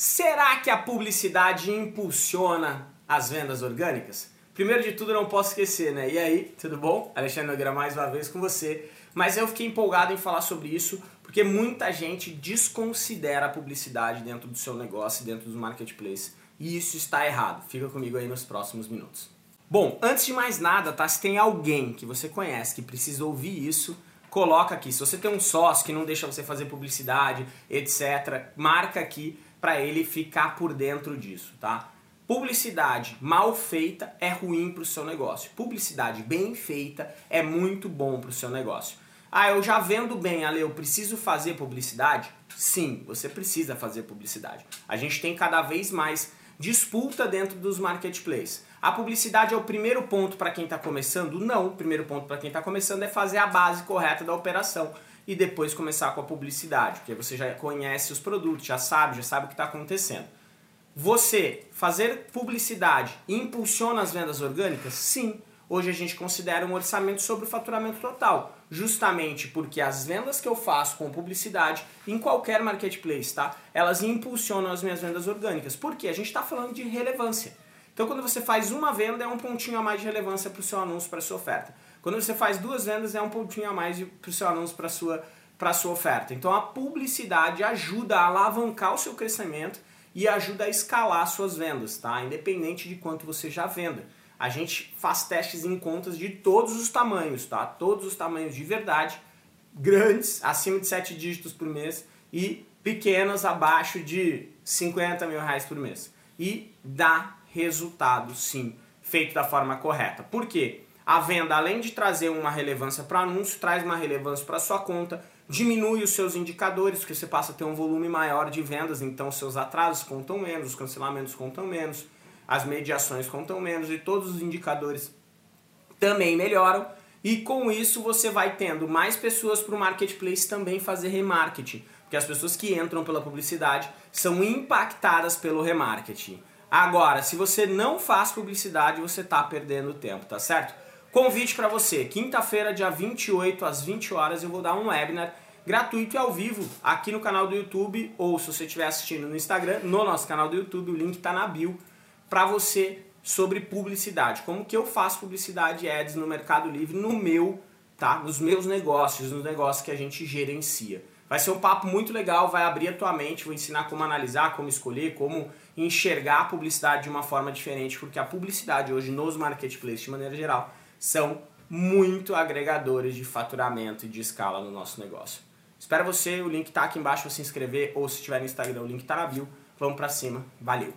Será que a publicidade impulsiona as vendas orgânicas? Primeiro de tudo, eu não posso esquecer, né? E aí, tudo bom? Alexandre Nogueira mais uma vez com você. Mas eu fiquei empolgado em falar sobre isso porque muita gente desconsidera a publicidade dentro do seu negócio, dentro dos marketplaces. E isso está errado. Fica comigo aí nos próximos minutos. Bom, antes de mais nada, tá? Se tem alguém que você conhece que precisa ouvir isso, coloca aqui. Se você tem um sócio que não deixa você fazer publicidade, etc., marca aqui para ele ficar por dentro disso, tá? Publicidade mal feita é ruim para o seu negócio. Publicidade bem feita é muito bom para o seu negócio. Ah, eu já vendo bem, Ale, eu preciso fazer publicidade? Sim, você precisa fazer publicidade. A gente tem cada vez mais disputa dentro dos marketplaces. A publicidade é o primeiro ponto para quem está começando? Não, o primeiro ponto para quem está começando é fazer a base correta da operação e depois começar com a publicidade, porque você já conhece os produtos, já sabe, já sabe o que está acontecendo. Você fazer publicidade impulsiona as vendas orgânicas? Sim. Hoje a gente considera um orçamento sobre o faturamento total, justamente porque as vendas que eu faço com publicidade em qualquer marketplace, tá? Elas impulsionam as minhas vendas orgânicas. Porque a gente está falando de relevância. Então, quando você faz uma venda, é um pontinho a mais de relevância para o seu anúncio, para a sua oferta. Quando você faz duas vendas, é um pontinho a mais para o seu anúncio, para a sua, a sua oferta. Então a publicidade ajuda a alavancar o seu crescimento e ajuda a escalar suas vendas, tá? Independente de quanto você já venda. A gente faz testes em contas de todos os tamanhos, tá? Todos os tamanhos de verdade, grandes, acima de 7 dígitos por mês, e pequenas, abaixo de 50 mil reais por mês. E dá resultado, sim, feito da forma correta. Por quê? A venda, além de trazer uma relevância para anúncio, traz uma relevância para sua conta, diminui os seus indicadores, porque você passa a ter um volume maior de vendas, então seus atrasos contam menos, os cancelamentos contam menos, as mediações contam menos e todos os indicadores também melhoram. E com isso você vai tendo mais pessoas para o marketplace também fazer remarketing, porque as pessoas que entram pela publicidade são impactadas pelo remarketing. Agora, se você não faz publicidade, você está perdendo tempo, tá certo? Convite para você, quinta-feira, dia 28 às 20 horas, eu vou dar um webinar gratuito e ao vivo aqui no canal do YouTube ou se você estiver assistindo no Instagram, no nosso canal do YouTube, o link está na bio para você sobre publicidade, como que eu faço publicidade ads no Mercado Livre no meu, tá? Nos meus negócios, nos negócios que a gente gerencia. Vai ser um papo muito legal, vai abrir a tua mente, vou ensinar como analisar, como escolher, como enxergar a publicidade de uma forma diferente, porque a publicidade hoje nos marketplaces de maneira geral são muito agregadores de faturamento e de escala no nosso negócio. Espero você, o link está aqui embaixo para se inscrever ou se estiver no Instagram, o link está na bio. Vamos para cima, valeu!